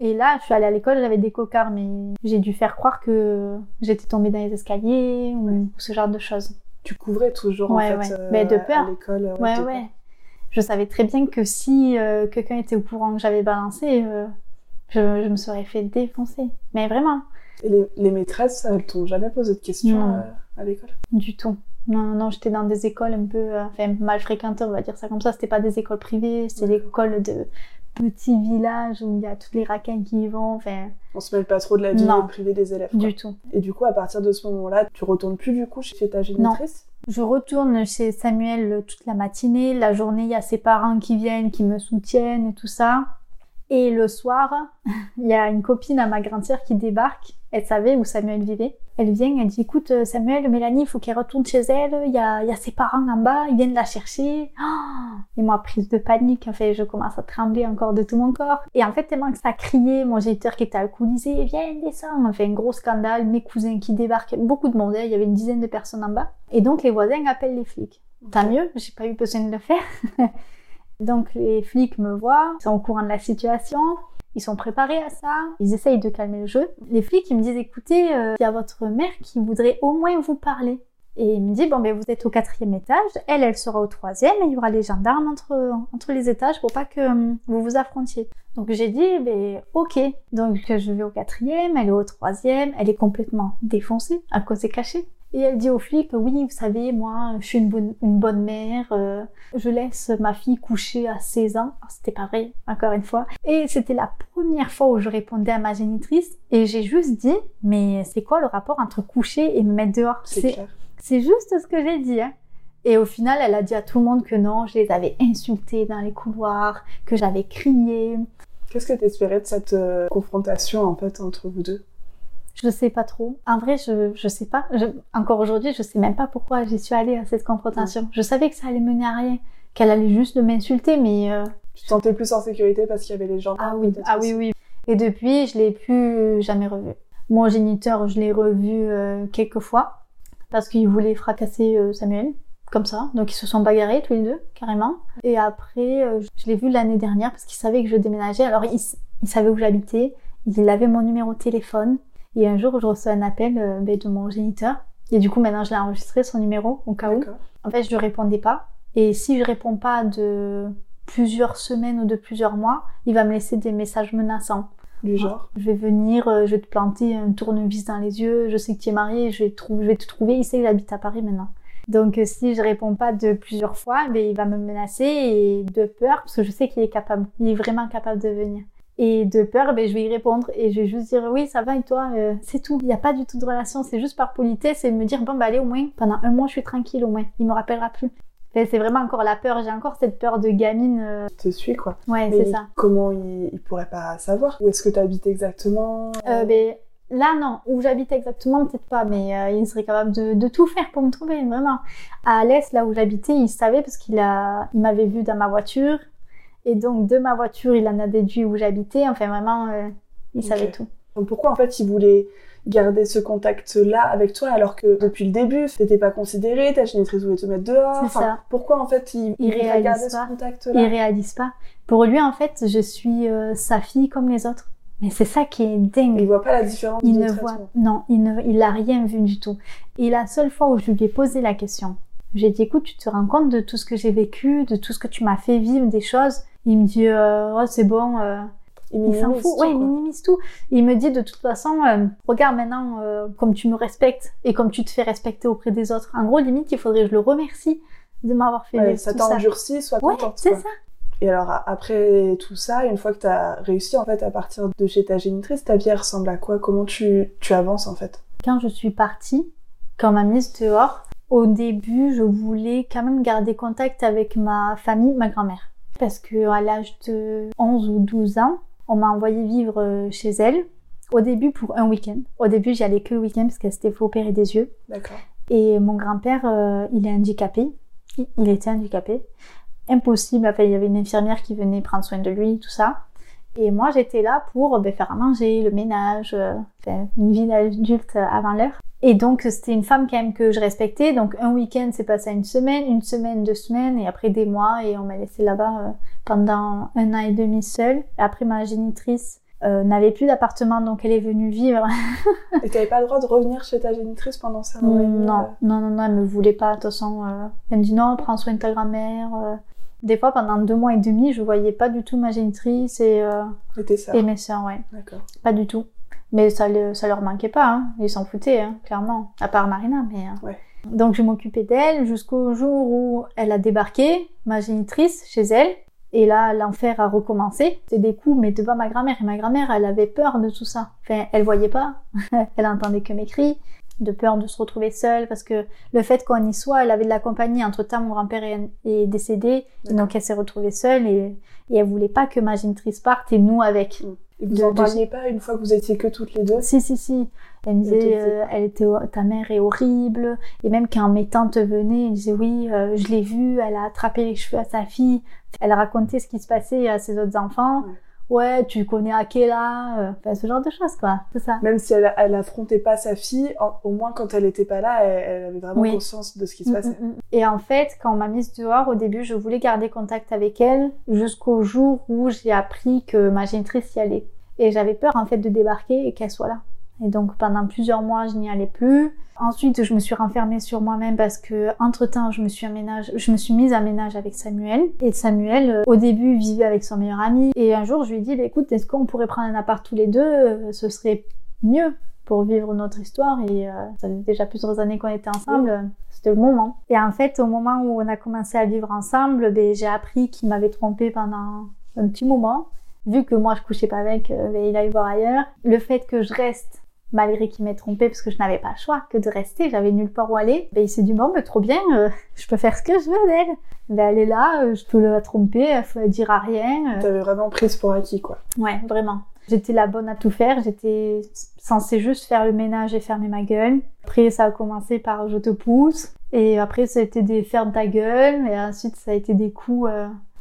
Et là, je suis allée à l'école, j'avais des cocards, mais j'ai dû faire croire que j'étais tombée dans les escaliers ou ce genre de choses. Tu couvrais toujours Ouais, en fait ouais. euh, Mais de à peur. l'école. euh, Ouais, ouais. peur. Je savais très bien que si euh, quelqu'un était au courant que j'avais balancé, je, je me serais fait défoncer. Mais vraiment, Et les, les maîtresses, elles t'ont jamais posé de questions Non. euh, à l'école? Du tout. Non, non, non, j'étais dans des écoles un peu euh, enfin, mal fréquentées, on va dire ça comme ça. C'était pas des écoles privées, c'était des écoles de petits villages où il y a toutes les racailles qui y vont. Enfin, On se mêle pas trop de la vie Non. privée des élèves. quoi. du tout. Et du coup, à partir de ce moment-là, tu retournes plus du coup chez ta génitrice? Je retourne chez Samuel euh, toute la matinée. La journée, il y a ses parents qui viennent, qui me soutiennent et tout ça. Et le soir, il y a une copine à ma grande sœur qui débarque. Elle savait où Samuel vivait. Elle vient, elle dit écoute euh, Samuel, Mélanie, il faut qu'elle retourne chez elle. Il y a, y a ses parents en bas, ils viennent la chercher. Oh et moi, prise de panique, en fait, je commence à trembler encore de tout mon corps. Et en fait, tellement que ça criait, mon géniteur qui était alcoolisé, viens, descends. On fait un gros scandale, mes cousins qui débarquent, beaucoup de monde, hein, il y avait une dizaine de personnes en bas. Et donc, les voisins appellent les flics. Tant mieux, j'ai pas eu besoin de le faire. Donc les flics me voient, ils sont au courant de la situation, ils sont préparés à ça, ils essayent de calmer le jeu. Les flics ils me disent écoutez, euh, il y a votre mère qui voudrait au moins vous parler. Et il me dit bon ben vous êtes au quatrième étage, elle elle sera au troisième et il y aura les gendarmes entre entre les étages pour pas que euh, vous vous affrontiez. Donc j'ai dit ben ok, donc je vais au quatrième, elle est au troisième, elle est complètement défoncée à cause des cachets. Et elle dit aux flics, oui, vous savez, moi, je suis une bonne, une bonne mère, euh, je laisse ma fille coucher à 16 ans. Alors, C'était pas vrai, encore une fois. Et c'était la première fois où je répondais à ma génitrice et j'ai juste dit, mais c'est quoi le rapport entre coucher et me mettre dehors? C'est juste ce que j'ai dit. Hein. Et au final, elle a dit à tout le monde que non, je les avais insultés dans les couloirs, que j'avais crié. Qu'est-ce que t'espérais de cette euh, confrontation en fait entre vous deux? Je sais pas trop. En vrai, je, je sais pas. Je- encore aujourd'hui, je sais même pas pourquoi j'y suis allée à cette confrontation. Je savais que ça allait mener à rien, qu'elle allait juste m'insulter, mais euh, Tu te sentais plus en sécurité parce qu'il y avait les gens ah oui, ah oui, oui. Et depuis, je l'ai plus jamais revu. Mon géniteur, je l'ai revu euh, quelques fois parce qu'il voulait fracasser euh, Samuel, comme ça. Donc ils se sont bagarrés tous les deux, carrément. Et après, euh, je l'ai vu l'année dernière parce qu'il savait que je déménageais. Alors il savait où j'habitais, il avait mon numéro de téléphone. Et un jour, je reçois un appel euh, ben, de mon géniteur. Et du coup, maintenant, je l'ai enregistré, son numéro, au cas où. En fait, je répondais pas. Et si je réponds pas de plusieurs semaines ou de plusieurs mois, il va me laisser des messages menaçants. Du genre. Je vais venir, euh, je vais te planter un tournevis dans les yeux, je sais que tu es marié, je vais, te je vais te trouver, il sait que j'habite à Paris maintenant. Donc euh, si je réponds pas de plusieurs fois, ben, il va me menacer et de peur, parce que je sais qu'il est capable, il est vraiment capable de venir. Et de peur, ben, je vais y répondre et je vais juste dire oui, ça va et toi, euh, c'est tout. Il n'y a pas du tout de relation, c'est juste par politesse et me dire bon, bah allez, au moins, pendant un mois, je suis tranquille, au moins, il me rappellera plus. Enfin, c'est vraiment encore la peur, j'ai encore cette peur de gamine. euh, Je te suis quoi. Ouais, c'est ça. comment il, il pourrait pas savoir? Où est-ce que t'habites exactement? Euh, ben, là, non. Où j'habite exactement, peut-être pas, mais euh, il serait capable de, de tout faire pour me trouver, vraiment. À l'est, là où j'habitais, il savait parce qu'il a, il m'avait vu dans ma voiture. Et donc, de ma voiture, il en a déduit où j'habitais. Enfin, vraiment, euh, il savait tout. Donc pourquoi en fait il voulait garder ce contact-là avec toi alors que depuis le début t'étais pas considéré, ta génitrice voulait te mettre dehors? C'est ça. Pourquoi en fait il, réalise garder pas. ce contact-là? Il réalise pas. Pour lui, en fait, je suis euh, sa fille comme les autres. Mais c'est ça qui est dingue. Il voit pas la différence Il ne traitement. voit, non, il ne, il a rien vu du tout. Et la seule fois où je lui ai posé la question, j'ai dit, écoute, tu te rends compte de tout ce que j'ai vécu, de tout ce que tu m'as fait vivre, des choses? Il me dit, euh, oh, c'est bon, euh, Il, s'en fout. Ouais, il minimise tout. Il me dit, de toute façon, euh, regarde maintenant, euh, comme tu me respectes et comme tu te fais respecter auprès des autres. En gros, limite, il faudrait que je le remercie de m'avoir fait Ouais, ça t'endurcit, sois Ouais, contente. c'est ça. Et alors après tout ça, une fois que t'as réussi en fait à partir de chez ta génitrice, ta vie ressemble à quoi? Comment tu, tu avances en fait? Quand je suis partie, quand m'a mise dehors, au début, je voulais quand même garder contact avec ma famille, ma grand-mère. Parce que à l'âge de 11 ou 12 ans, on m'a envoyé vivre euh, chez elle. Au début pour un week-end. Au début, j'y allais que le week-end parce qu'elle s'était fait opérer des yeux. D'accord. Et mon grand-père, euh, il est handicapé. Il- Il était handicapé. Impossible. Enfin, il y avait une infirmière qui venait prendre soin de lui, tout ça. Et moi, j'étais là pour ben, faire à manger, le ménage, euh, enfin, une vie d'adulte avant l'heure. Et donc, c'était une femme quand même que je respectais. Donc, un week-end, c'est passé à une semaine, une semaine, deux semaines, et après des mois, et on m'a laissé là-bas euh, pendant un an et demi seule. Après, ma génitrice euh, n'avait plus d'appartement, donc elle est venue vivre. et t'avais pas le droit de revenir chez ta génitrice pendant ça non, non, non, non, elle me voulait pas. De toute façon, euh, elle me dit non, prends soin de ta grand-mère. Des fois, pendant deux mois et demi, je voyais pas du tout ma génitrice et, et, et mes soeurs, ouais. D'accord. Pas du tout. Mais ça, le, ça leur manquait pas, hein. ils s'en foutaient, hein, clairement, à part Marina. Mais, euh. ouais. Donc je m'occupais d'elle jusqu'au jour où elle a débarqué, ma génitrice, chez elle. Et là, l'enfer a recommencé. C'est des coups, mais devant ma grand-mère. Et ma grand-mère, elle avait peur de tout ça. Enfin, elle voyait pas. elle entendait que mes cris, de peur de se retrouver seule, parce que le fait qu'on y soit, elle avait de la compagnie. Entre-temps, mon grand-père est, décédé, donc elle s'est retrouvée seule et, et elle voulait pas que ma génitrice parte et nous avec. Mm. Et vous en parliez pas une fois que vous étiez que toutes les deux? Si, si, si. Elle me disait, euh, elle était, ta mère est horrible. Et même quand mes tantes venaient, elle disait, oui, euh, je l'ai vue, elle a attrapé les cheveux à sa fille. Elle racontait ce qui se passait à ses autres enfants ouais, tu connais Akela, euh, enfin, ce genre de choses, quoi. C'est ça. Même si elle, elle affrontait pas sa fille, au moins quand elle était pas là, elle, avait vraiment conscience de ce qui se mm, passait. Mm, mm. Et en fait, quand on m'a mise dehors, au début, je voulais garder contact avec elle jusqu'au jour où j'ai appris que ma génitrice y allait. Et j'avais peur, en fait, de débarquer et qu'elle soit là. Et donc pendant plusieurs mois, je n'y allais plus. Ensuite, je me suis renfermée sur moi-même parce que entre temps, je me suis mise à ménage avec Samuel. Et Samuel, euh, au début, vivait avec son meilleur ami. Et un jour, je lui ai dit, bah, écoute, est-ce qu'on pourrait prendre un appart tous les deux? Euh, Ce serait mieux pour vivre notre histoire. Et euh, ça faisait déjà plusieurs années qu'on était ensemble. C'était le moment. Et en fait, au moment où on a commencé à vivre ensemble, ben, j'ai appris qu'il m'avait trompée pendant un petit moment. Vu que moi, je couchais pas avec, ben, il allait voir ailleurs. Le fait que je reste malgré qu'il m'ait trompé parce que je n'avais pas le choix que de rester, j'avais nulle part où aller. Ben, il s'est dit bon, mais trop bien, euh, je peux faire ce que je veux d'elle. Ben, elle est là, euh, je peux la tromper, elle dira rien. Euh. T'avais vraiment prise pour acquis, quoi. Ouais, vraiment. J'étais la bonne à tout faire, j'étais censée juste faire le ménage et fermer ma gueule. Après, ça a commencé par je te pousse, et après, ça a été des ferme ta gueule, et ensuite, ça a été des coups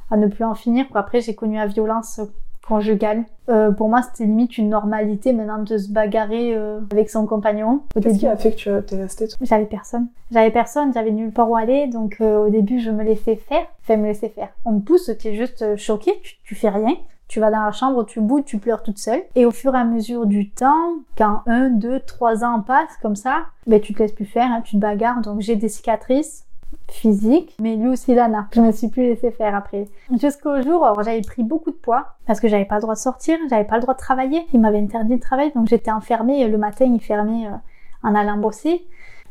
à ne plus en finir. Après, j'ai connu la violence conjugale. Euh, pour moi, c'était limite une normalité maintenant de se bagarrer euh, avec son compagnon. Qu'est-ce qui a fait que tu es restée J'avais personne. J'avais personne, j'avais nulle part où aller, donc euh, au début, je me laissais faire. Enfin, me laisser faire. On me pousse, tu es juste choqué, tu, tu fais rien. Tu vas dans la chambre, tu boudes, tu pleures toute seule. Et au fur et à mesure du temps, quand un, deux, trois ans passent comme ça, ben tu te laisses plus faire, hein, tu te bagarres. Donc j'ai des cicatrices, physique, mais lui aussi Lana. Je me suis plus laissé faire après. Jusqu'au jour où j'avais pris beaucoup de poids parce que j'avais pas le droit de sortir, j'avais pas le droit de travailler. Il m'avait interdit de travailler, donc j'étais enfermée. Le matin, il fermait euh, en allant bosser.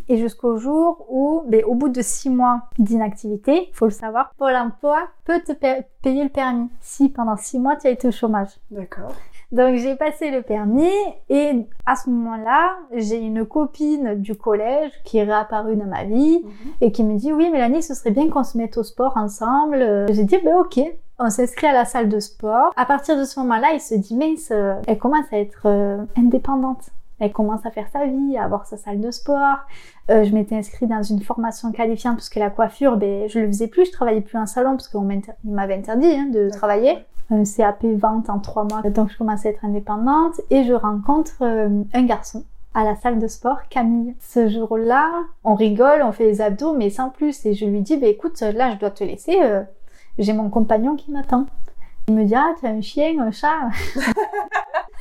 Et jusqu'au jour où, ben, au bout de six mois d'inactivité, faut le savoir, Pôle emploi peut te payer le permis si pendant six mois tu as été au chômage. D'accord. Donc j'ai passé le permis et à ce moment-là, j'ai une copine du collège qui est réapparue dans ma vie mhm. et qui me dit oui Mélanie, ce serait bien qu'on se mette au sport ensemble. J'ai dit ben ok, on s'inscrit à la salle de sport. À partir de ce moment-là, il se dit mais elle commence à être euh, indépendante. Elle commence à faire sa vie, à avoir sa salle de sport. Euh, je m'étais inscrite dans une formation qualifiante parce que la coiffure, ben, je le faisais plus, je travaillais plus en salon parce qu'on m'avait interdit hein, de travailler un CAP vente en trois mois. Donc je commence à être indépendante et je rencontre euh, un garçon à la salle de sport, Camille. Ce jour-là, on rigole, on fait les abdos, mais sans plus. Et je lui dis, bah, écoute, là, je dois te laisser. Euh, j'ai mon compagnon qui m'attend. Il me dit, ah, tu as un chien, un chat?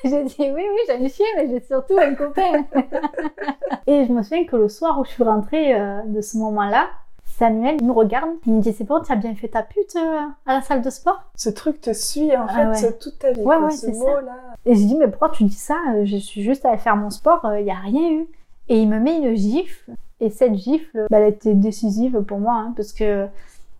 J'ai dit, oui, oui, j'ai un chien, mais j'ai surtout un copain. et je me souviens que le soir où je suis rentrée euh, de ce moment-là, Samuel il me regarde, il me dit c'est bon, tu as bien fait ta pute euh, à la salle de sport? Ce truc te suit en ah fait toute ta vie. Ouais, ouais, c'est ça. Là. Et je dis mais pourquoi tu dis ça? Je suis juste allée faire mon sport, il euh, n'y a rien eu. Et il me met une gifle, et cette gifle, bah, elle était décisive pour moi, hein, parce que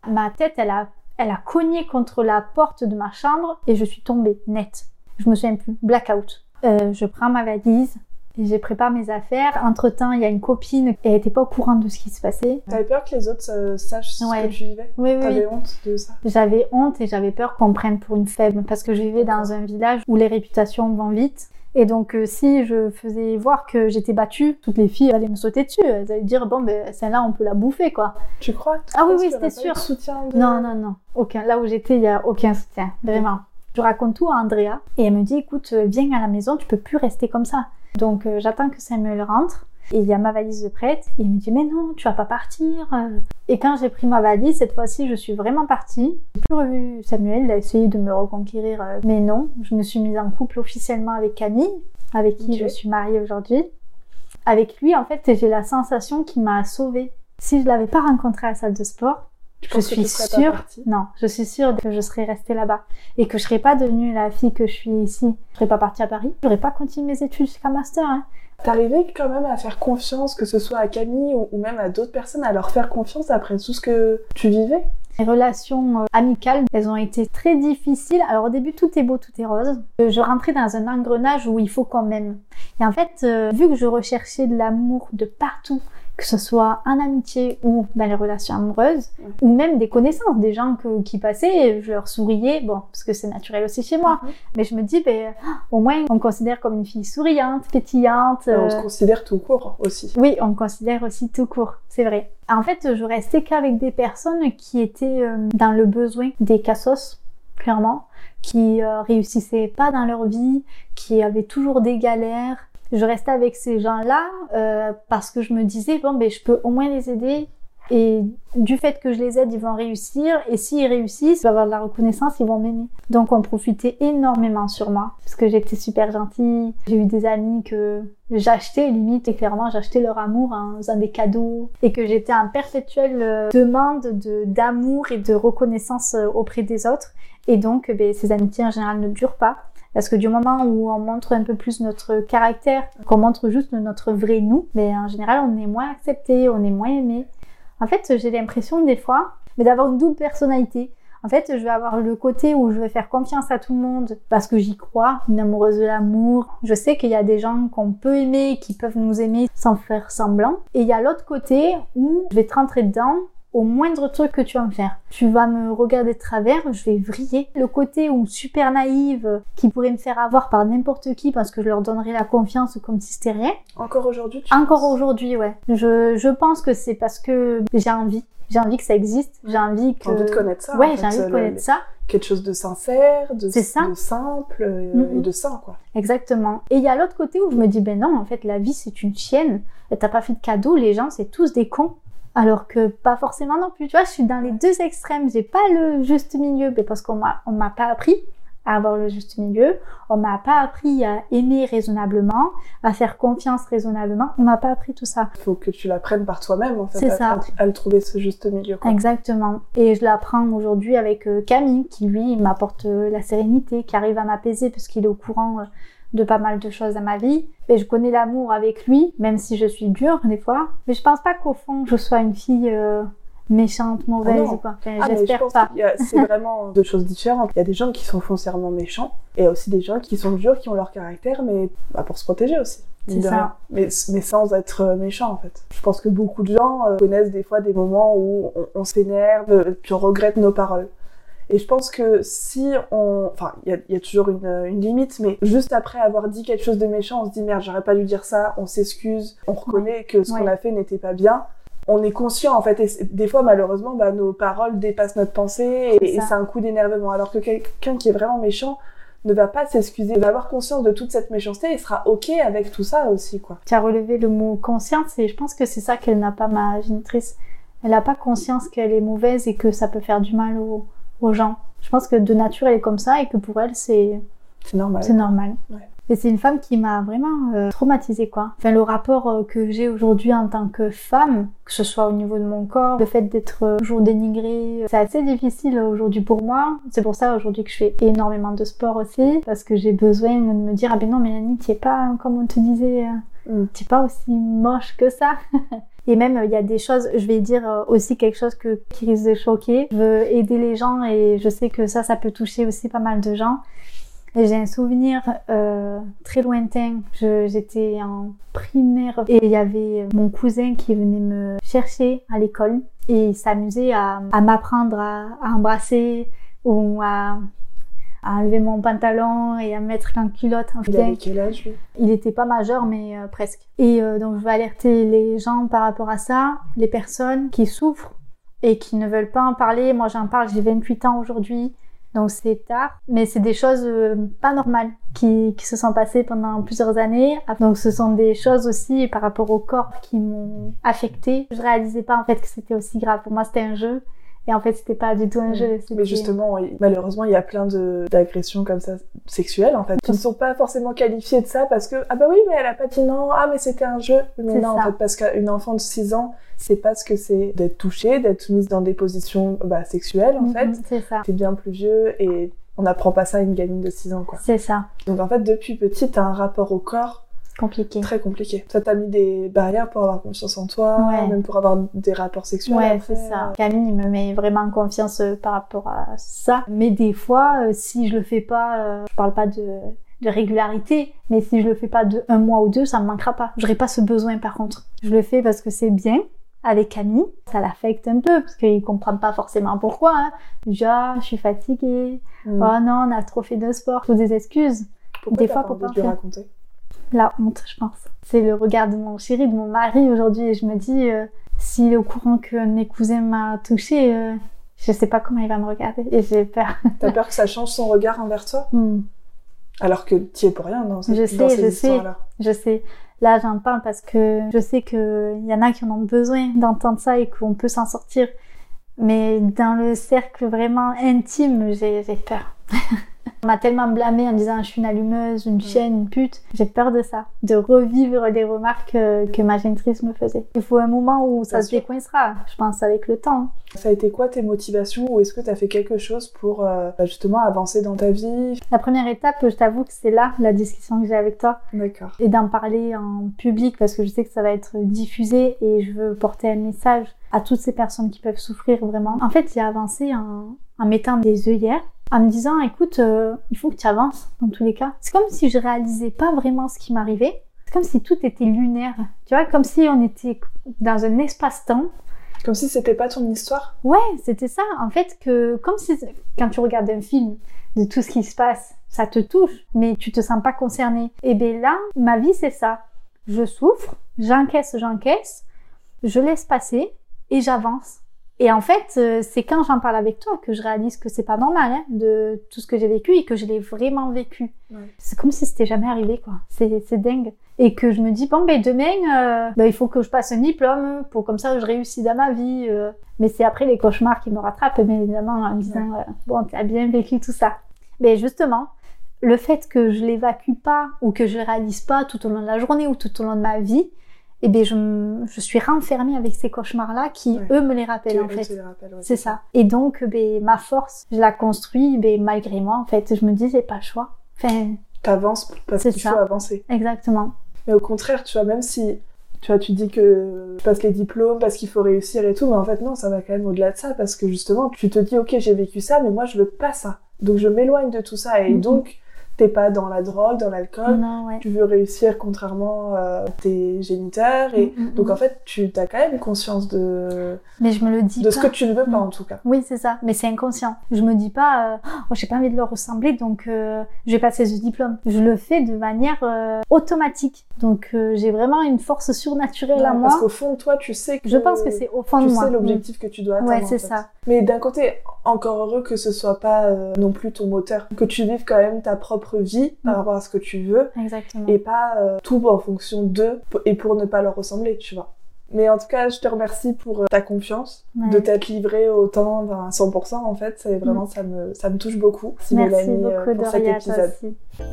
ma tête, elle a, elle a cogné contre la porte de ma chambre, et je suis tombée, nette. Je me souviens plus, blackout. Euh, je prends ma valise, et j'ai préparé mes affaires. Entre temps, il y a une copine et elle n'était pas au courant de ce qui se passait. T'avais peur que les autres euh, sachent ce que tu vivais? Oui, oui. T'avais honte de ça? J'avais honte et j'avais peur qu'on me prenne pour une faible parce que je vivais dans un village où les réputations vont vite. Et donc, euh, si je faisais voir que j'étais battue, toutes les filles allaient me sauter dessus. Elles allaient dire, bon, ben, celle-là, on peut la bouffer, quoi. Tu crois? Ah oui, oui, c'était sûr. Soutien Non, non, non. Aucun. Là où j'étais, il n'y a aucun soutien. Vraiment. Je raconte tout à Andrea et elle me dit écoute, viens à la maison, tu peux plus rester comme ça. Donc j'attends que Samuel rentre et il y a ma valise de prête. Et il me dit, mais non, tu vas pas partir. Et quand j'ai pris ma valise, cette fois-ci, je suis vraiment partie. J'ai plus revu Samuel, il a essayé de me reconquérir, euh, mais non. Je me suis mise en couple officiellement avec Camille, avec qui je suis mariée aujourd'hui. Avec lui, en fait, j'ai la sensation qu'il m'a sauvée. Si je l'avais pas rencontré à la salle de sport, je suis sûre, non, je suis sûre que je serais restée là-bas et que je serais pas devenue la fille que je suis ici. Je serais pas partie à Paris, j'aurais pas continué mes études jusqu'à master. Hein. T'arrivais quand même à faire confiance, que ce soit à Camille ou, même à d'autres personnes, à leur faire confiance après tout ce que tu vivais? Les relations euh, amicales, elles ont été très difficiles. Alors au début, tout est beau, tout est rose. Euh, je rentrais dans un engrenage où il faut quand même. Et en fait, euh, vu que je recherchais de l'amour de partout, que ce soit en amitié ou dans les relations amoureuses, ou même des connaissances, des gens qui passaient, je leur souriais, bon, parce que c'est naturel aussi chez moi, mhm. mais je me dis, ben, au moins, on me considère comme une fille souriante, pétillante. on se euh, considère tout court aussi. Oui, on me considère aussi tout court, c'est vrai. En fait, je restais qu'avec des personnes qui étaient euh, dans le besoin des cassos, clairement, qui euh, réussissaient pas dans leur vie, qui avaient toujours des galères, je restais avec ces gens-là euh, parce que je me disais bon ben je peux au moins les aider et du fait que je les aide, ils vont réussir. Et s'ils réussissent, ils vont avoir de la reconnaissance, ils vont m'aimer. Donc on profitait énormément sur moi. Parce que j'étais super gentille. J'ai eu des amis que j'achetais limite. Et clairement, j'achetais leur amour en faisant des cadeaux. Et que j'étais en perpétuelle euh, demande de, d'amour et de reconnaissance euh, auprès des autres. Et donc, ben, ces amitiés en général ne durent pas. Parce que du moment où on montre un peu plus notre caractère, qu'on montre juste notre vrai nous, mais en général, on est moins accepté, on est moins aimé. En fait, j'ai l'impression des fois, mais d'avoir une double personnalité. En fait, je vais avoir le côté où je vais faire confiance à tout le monde parce que j'y crois, une amoureuse de l'amour. Je sais qu'il y a des gens qu'on peut aimer, qui peuvent nous aimer sans faire semblant. Et il y a l'autre côté où je vais te rentrer dedans au moindre truc que tu vas me faire. Tu vas me regarder de travers, je vais vriller. Le côté où super naïve, qui pourrait me faire avoir par n'importe qui parce que je leur donnerais la confiance comme si c'était rien. Encore aujourd'hui Encore aujourd'hui, ouais. Je, je pense que c'est parce que j'ai envie. J'ai envie que ça existe. J'ai envie que. envie de connaître ça. Ouais, j'ai envie de connaître ça. Quelque chose de sincère, de, de simple euh, et de sain, quoi. Exactement. Et il y a l'autre côté où je me dis, ben non, en fait, la vie, c'est une chienne. T'as pas fait de cadeau, les gens, c'est tous des cons alors que pas forcément non plus. Tu vois, je suis dans les deux extrêmes. J'ai pas le juste milieu, mais parce qu'on m'a, on m'a pas appris à avoir le juste milieu. On m'a pas appris à aimer raisonnablement, à faire confiance raisonnablement. On m'a pas appris tout ça. Il faut que tu l'apprennes par toi-même, en fait. C'est ça. À, le trouver ce juste milieu. Exactement. Et je l'apprends aujourd'hui avec euh, Camille, qui lui m'apporte euh, la sérénité, qui arrive à m'apaiser parce qu'il est au courant euh, de pas mal de choses dans ma vie. Et je connais l'amour avec lui, même si je suis dure des fois. Mais je pense pas qu'au fond, je sois une fille euh, méchante, mauvaise ah ou quoi. Ah, J'espère pas. C'est vraiment deux choses différentes. Il y a des gens qui sont foncièrement méchants et aussi des gens qui sont durs, qui ont leur caractère, mais bah, pour se protéger aussi. C'est ça. Mais, mais sans être euh, méchant en fait. Je pense que beaucoup de gens euh, connaissent des fois des moments où on, on s'énerve, puis on regrette nos paroles. Et je pense que si on... Enfin, il y a, toujours une, une, limite, mais juste après avoir dit quelque chose de méchant, on se dit merde, j'aurais pas dû dire ça, on s'excuse, on reconnaît que ce qu'on a fait n'était pas bien. On est conscient en fait, et des fois malheureusement, bah, nos paroles dépassent notre pensée et, c'est un coup d'énervement. Alors que quelqu'un qui est vraiment méchant ne va pas s'excuser, va avoir conscience de toute cette méchanceté et sera ok avec tout ça aussi quoi. Tu as relevé le mot conscience et je pense que c'est ça qu'elle n'a pas ma génitrice. Elle n'a pas conscience qu'elle est mauvaise et que ça peut faire du mal aux, aux gens. Je pense que de nature elle est comme ça et que pour elle c'est c'est normal. C'est normal. Et c'est une femme qui m'a vraiment euh, traumatisée quoi. Enfin le rapport euh, que j'ai aujourd'hui en tant que femme, que ce soit au niveau de mon corps, le fait d'être euh, toujours dénigrée, c'est assez difficile aujourd'hui pour moi. C'est pour ça aujourd'hui que je fais énormément de sport aussi parce que j'ai besoin de me dire ah ben non Mélanie, tu es pas comme on te disait, mm. tu es pas aussi moche que ça. Et même, il y a des choses, je vais dire euh, aussi quelque chose que, qui risque de choquer. Je veux aider les gens et je sais que ça, ça peut toucher aussi pas mal de gens. J'ai un souvenir euh, très lointain. J'étais en primaire et il y avait mon cousin qui venait me chercher à l'école et il s'amusait à, à m'apprendre à, à, embrasser ou à à enlever mon pantalon et à mettre qu'un culotte. Il avait quel âge Il était pas majeur, mais euh, presque. Et euh, donc je veux alerter les gens par rapport à ça, les personnes qui souffrent et qui ne veulent pas en parler. Moi j'en parle, j'ai 28 ans aujourd'hui. Donc c'est tard, mais c'est des choses euh, pas normales qui, qui se sont passées pendant plusieurs années. Donc ce sont des choses aussi par rapport au corps qui m'ont affectée. Je réalisais pas en fait que c'était aussi grave. Pour moi c'était un jeu. Et en fait, c'était pas du tout un jeu. Mais justement, malheureusement, il y a plein d'agressions comme ça sexuelles en fait, qui ne sont pas forcément qualifiées de ça parce que ah bah oui, mais elle a pas dit non, ah mais c'était un jeu. Mais non, en fait, parce qu'une enfant de 6 ans, c'est pas ce que c'est d'être touchée, d'être mise dans des positions bah, sexuelles en fait. C'est ça. C'est bien plus vieux et on n'apprend pas ça à une gamine de 6 ans quoi. C'est ça. Donc en fait, depuis petite, t'as un rapport au corps compliqué. Très compliqué. Ça t'a mis des barrières pour avoir confiance en toi, même pour avoir des rapports sexuels. Ouais, c'est ça. Camille me met vraiment en confiance euh, par rapport à ça. Mais des fois, euh, si je le fais pas, euh, je parle pas de de régularité, mais si je le fais pas de un mois ou deux, ça me manquera pas. J'aurai pas ce besoin par contre. Je le fais parce que c'est bien, avec Camille, ça l'affecte un peu parce qu'ils comprennent pas forcément pourquoi. Hein. Déjà, je suis fatiguée. Mm. Oh non, on a trop fait de sport. Toutes des excuses. Pourquoi des fois, pour pas de raconter? La honte, je pense. C'est le regard de mon chéri, de mon mari aujourd'hui, et je me dis, euh, s'il est au courant que mes cousins m'a touché, euh, je sais pas comment il va me regarder, et j'ai peur. T'as peur que ça change son regard envers toi? Hmm. Alors que tu es pour rien dans, cette, je sais, je sais, je sais. Là, j'en parle parce que je sais qu'il y en a qui en ont besoin d'entendre ça et qu'on peut s'en sortir. Mais dans le cercle vraiment intime, j'ai peur. On m'a tellement blâmé en disant je suis une allumeuse, une chienne, une pute. J'ai peur de ça, de revivre les remarques que, ma génitrice me faisait. Il faut un moment où ça se décoincera, je pense, avec le temps. Ça a été quoi tes motivations ou est-ce que tu as fait quelque chose pour euh, bah, justement avancer dans ta vie? La première étape, je t'avoue que c'est là, la discussion que j'ai avec toi. D'accord. Et d'en parler en public parce que je sais que ça va être diffusé et je veux porter un message à toutes ces personnes qui peuvent souffrir vraiment. En fait, j'ai avancé en, en mettant des œillères en me disant écoute, euh, il faut que tu avances dans tous les cas. C'est comme si je réalisais pas vraiment ce qui m'arrivait. C'est comme si tout était lunaire. Tu vois, comme si on était dans un espace-temps. Comme si c'était pas ton histoire. Ouais, c'était ça. En fait, que comme si quand tu regardes un film de tout ce qui se passe, ça te touche, mais tu te sens pas concerné. Et bien là, ma vie c'est ça. Je souffre, j'encaisse, j'encaisse, je laisse passer et j'avance. Et en fait, euh, c'est quand j'en parle avec toi que je réalise que c'est pas normal hein, de tout ce que j'ai vécu et que je l'ai vraiment vécu. C'est comme si c'était jamais arrivé, quoi. C'est dingue. Et que je me dis, bon, ben demain, euh, ben, il faut que je passe un diplôme pour comme ça je réussis dans ma vie. Euh. Mais c'est après les cauchemars qui me rattrapent, bien évidemment, en me disant, bon, tu as bien vécu tout ça. Mais justement, le fait que je l'évacue pas ou que je réalise pas tout au long de la journée ou tout au long de ma vie, eh bien je, je suis renfermée avec ces cauchemars-là qui, eux, me les rappellent en fait. c'est ça. Et donc, ben, ma force, je la construis ben, malgré moi en fait. Je me dis, j'ai pas le choix. Enfin, T'avances parce qu'il faut avancer. Exactement. Mais au contraire, tu vois, même si tu vois, tu dis que tu passes les diplômes parce qu'il faut réussir et tout, mais en fait non, ça va quand même au-delà de ça parce que justement, tu te dis, ok, j'ai vécu ça, mais moi je veux pas ça. Donc je m'éloigne de tout ça et mhm. donc t'es pas dans la drogue, dans l'alcool. Tu veux réussir contrairement euh, à tes géniteurs. Et mm, mm, donc, mm. en fait, tu as quand même conscience de. Mais je me le dis De ce que tu ne veux pas, en tout cas. Oui, c'est ça. Mais c'est inconscient. Je me dis pas, euh, oh, j'ai pas envie de leur ressembler, donc euh, je vais passer ce diplôme. Je le fais de manière automatique. Donc, j'ai vraiment une force surnaturelle à moi. Parce qu'au fond, toi, tu sais que. Je pense que c'est au fond de moi. Tu sais l'objectif que tu dois atteindre. Ouais, c'est ça. Mais d'un côté, encore heureux que ce soit pas non plus ton moteur. Que tu vives quand même ta propre vie par mm. rapport à ce que tu veux. Exactement. Et pas euh, tout en fonction d'eux et pour ne pas leur ressembler, tu vois. Mais en tout cas, je te remercie pour euh, ta confiance, de t'être livrée autant, à 100% en fait. C'est vraiment, mm. ça, me, ça me touche beaucoup. Merci, Mélanie, euh, beaucoup pour cet épisode.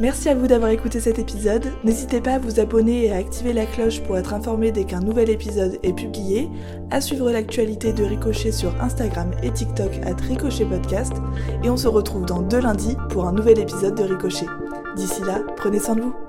Merci à vous d'avoir écouté cet épisode. N'hésitez pas à vous abonner et à activer la cloche pour être informé dès qu'un nouvel épisode est publié, à suivre l'actualité de Ricochet sur Instagram et TikTok à Ricochet Podcast. Et on se retrouve dans deux lundis pour un nouvel épisode de Ricochet. D'ici là, prenez soin de vous.